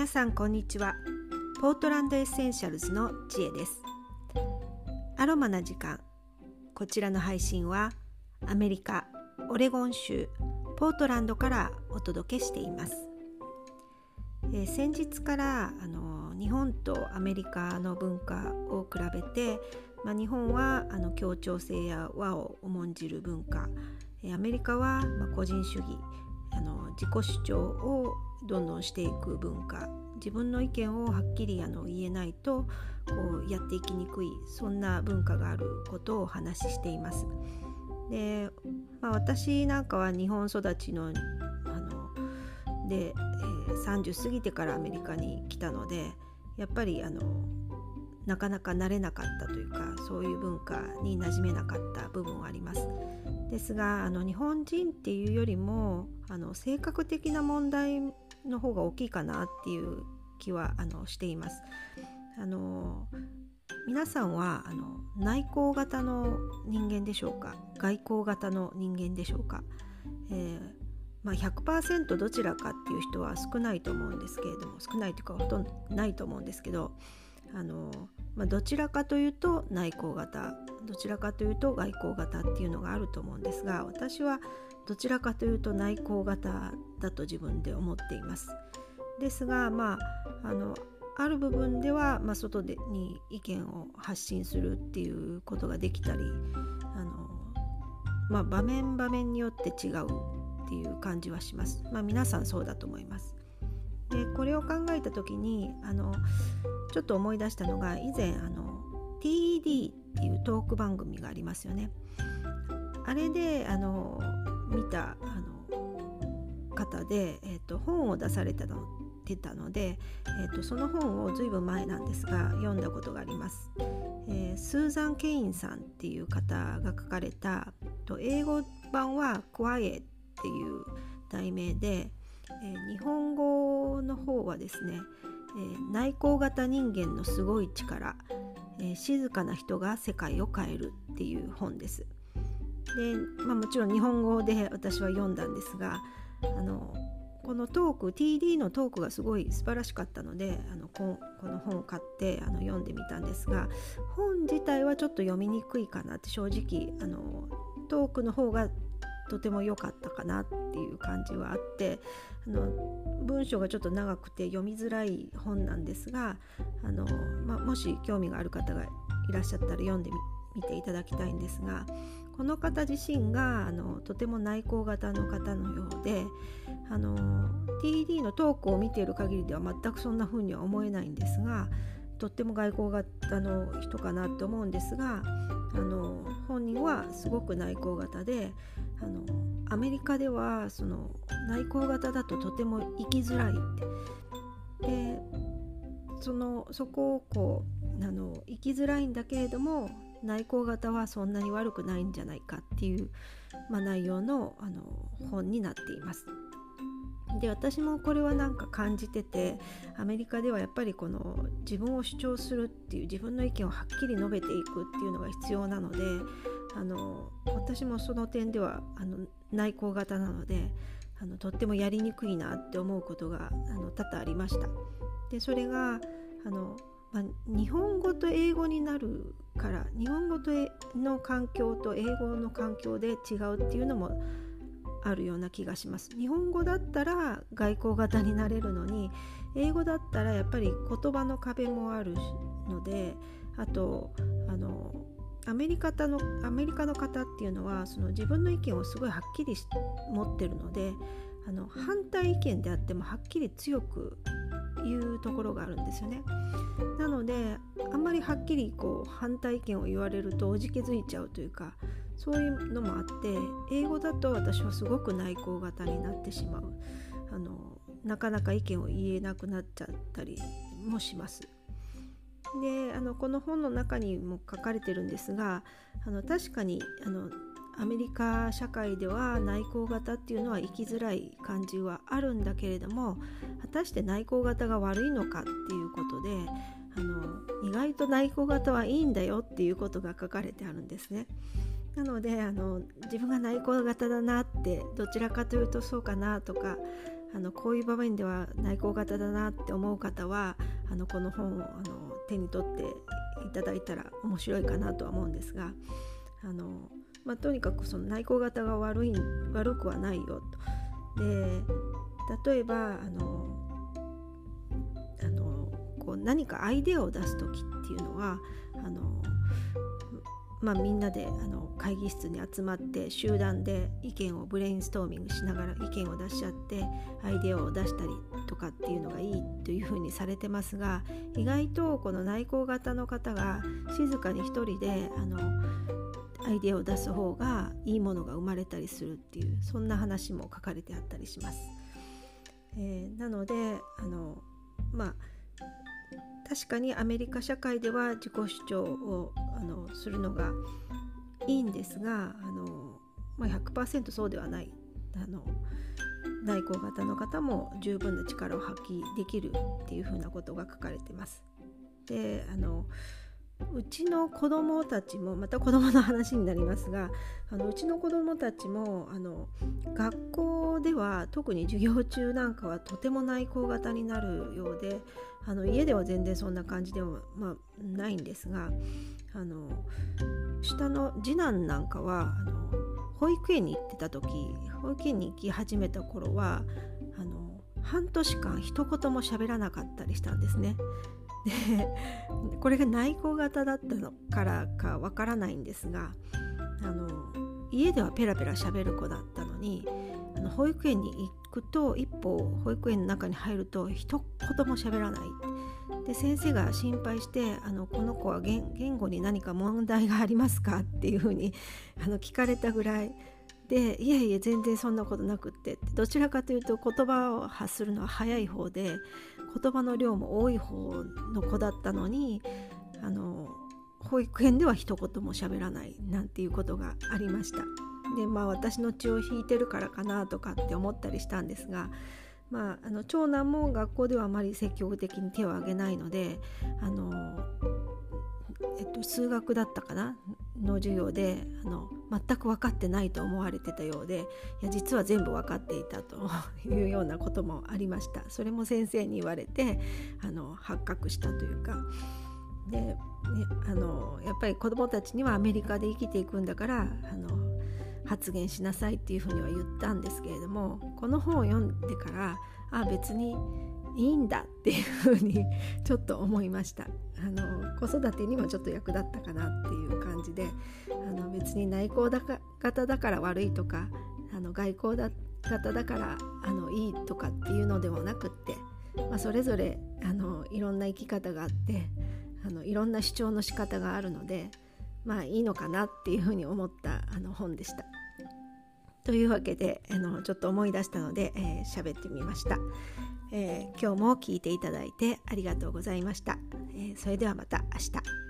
皆さんこんにちは。ポートランドエッセンシャルズの知恵です。アロマな時間。こちらの配信はアメリカオレゴン州ポートランドからお届けしています、えー、先日からあの日本とアメリカの文化を比べて、まあ、日本はあの協調性や和を重んじる文化。アメリカはま個人主義。自己主張をどんどんしていく文化自分の意見をはっきりあの言えないとこうやっていきにくいそんな文化があることをお話ししています。で、まあ、私なんかは日本育ちのあので、えー、30過ぎてからアメリカに来たのでやっぱりあのなかなか慣れなかったというかそういう文化に馴染めなかった部分はあります。ですがあの日本人っていうよりもあの性格的な問題の方が大きいかなっていう気はあのしています。あの皆さんはあの内向型の人間でしょうか？外向型の人間でしょうか、えーまあ、100%どちらかっていう人は少ないと思うんですけれども少ないというかほとんどないと思うんですけどあの、まあ、どちらかというと内向型どちらかというと外向型っていうのがあると思うんですが私はどちらかというと内向型だと自分で思っています。ですがまああのある部分では、まあ、外でに意見を発信するっていうことができたりあの、まあ、場面場面によって違うっていう感じはします。まあ、皆さんそうだと思います。でこれを考えた時にあのちょっと思い出したのが以前あの TED っていうトーク番組がありますよね。あれであの見たあの方で、えーと、本を出されたのてたので、えーと、その本をずいぶん前なんですが読んだことがあります。えー、スーザン・ケインさんっていう方が書かれたと英語版は「クワイエ」っていう題名で、えー、日本語の方はですね、えー、内向型人間のすごい力、えー静かな人が世界を変えるっていう本です。で、まあ、もちろん日本語で私は読んだんですがあのこのトーク TD のトークがすごい素晴らしかったのであのここの本を買ってあの読んでみたんですが本自体はちょっと読みにくいかなって正直あのトークの方がとても良かったかなっていう感じはあってあの文章がちょっと長くて読みづらい本なんですがあの、まあ、もし興味がある方がいらっしゃったら読んでみていただきたいんですがこの方自身があのとても内向型の方のようであの TD のトークを見ている限りでは全くそんな風には思えないんですがとっても外交型の人かなと思うんですがあの本人はすごく内向型であのアメリカではその内向型だととても生きづらいってでそのそこをこうあの生きづらいんだけれども内向型はそんなに悪くないんじゃないかっていう、まあ、内容のあの本になっています。で私もこれはなんか感じててアメリカではやっぱりこの自分を主張するっていう自分の意見をはっきり述べていくっていうのが必要なのであの私もその点ではあの内向型なのであのとってもやりにくいなって思うことがあの多々ありました。でそれがあのまあ、日本語と英語になるから日本語との環境と英語の環境で違うっていうのもあるような気がします。日本語だったら外交型になれるのに英語だったらやっぱり言葉の壁もあるのであとあのアメリカのアメリカの方っていうのはその自分の意見をすごいはっきり持ってるのであの反対意見であってもはっきり強くいうところがあるんですよね。なのであんまりはっきりこう反対意見を言われるとおじけづいちゃうというかそういうのもあって英語だと私はすごく内向型になってしまうあのなかなか意見を言えなくなっちゃったりもします。であのこの本の中にも書かれてるんですがあの確かにあのアメリカ社会では内向型っていうのは生きづらい感じはあるんだけれども果たして内向型が悪いのかっていうことであの意外と内向型はいいんだよっていうことが書かれてあるんですね。なのであの自分が内向型だなってどちらかというとそうかなとかあのこういう場面では内向型だなって思う方はあのこの本をあの手に取っていただいたら面白いかなとは思うんですがあの、まあ、とにかくその内向型が悪い悪くはないよと。で例えばあのあのこう何かアイデアを出す時っていうのはあのまあ、みんなであの会議室に集まって集団で意見をブレインストーミングしながら意見を出し合ってアイデアを出したりとかっていうのがいいというふうにされてますが意外とこの内向型の方が静かに一人であのアイデアを出す方がいいものが生まれたりするっていうそんな話も書かれてあったりします。えー、なのであのまあ確かにアメリカ社会では自己主張をあのするのがいいんですがあの、まあ、100%そうではないあの内向型の方も十分な力を発揮できるっていうふうなことが書かれてます。であのうちの子供たちもまた子供の話になりますがあのうちの子供たちもあの学校では特に授業中なんかはとても内向型になるようであの家では全然そんな感じでは、まあ、ないんですがあの下の次男なんかはあの保育園に行ってた時保育園に行き始めた頃はあの半年間一言も喋らなかったりしたんですね。でこれが内向型だったのからかわからないんですがあの家ではペラペラ喋る子だったのにあの保育園に行くと一歩保育園の中に入ると一言も喋らないで先生が心配してあのこの子は言語に何か問題がありますか？っていうふうにあの聞かれたぐらい。でいえいえ全然そんなことなくって。どちらかというと言葉を発するのは早い方で言葉の量も多い方の子だったのにあの保育園では一言も喋らないなんていうことがありました。でまあ私の血を引いてるからかなとかって思ったりしたんですが、まあ、あの長男も学校ではあまり積極的に手を挙げないのであの、えっと、数学だったかな？の授業であの全く分かってないと思われてたようでいや実は全部分かっていたと いうようなこともありました。それも先生に言われてあの発覚したというか。で、あのやっぱり子どもたちにはアメリカで生きていくんだからあの発言しなさいっていうふうには言ったんですけれどもこの本を読んでからあ別にいいんだっていうふうに ちょっと思いました。あの子育てにもちょっと役立ったかなっていう感じであの別に内向型だから悪いとかあの外交だ型だからあのいいとかっていうのではなくって、まあ、それぞれあのいろんな生き方があってあのいろんな主張の仕方があるのでまあいいのかなっていうふうに思ったあの本でした。というわけであのちょっと思い出したので喋、えー、ってみました、えー、今日も聞いていただいてありがとうございました、えー、それではまた明日。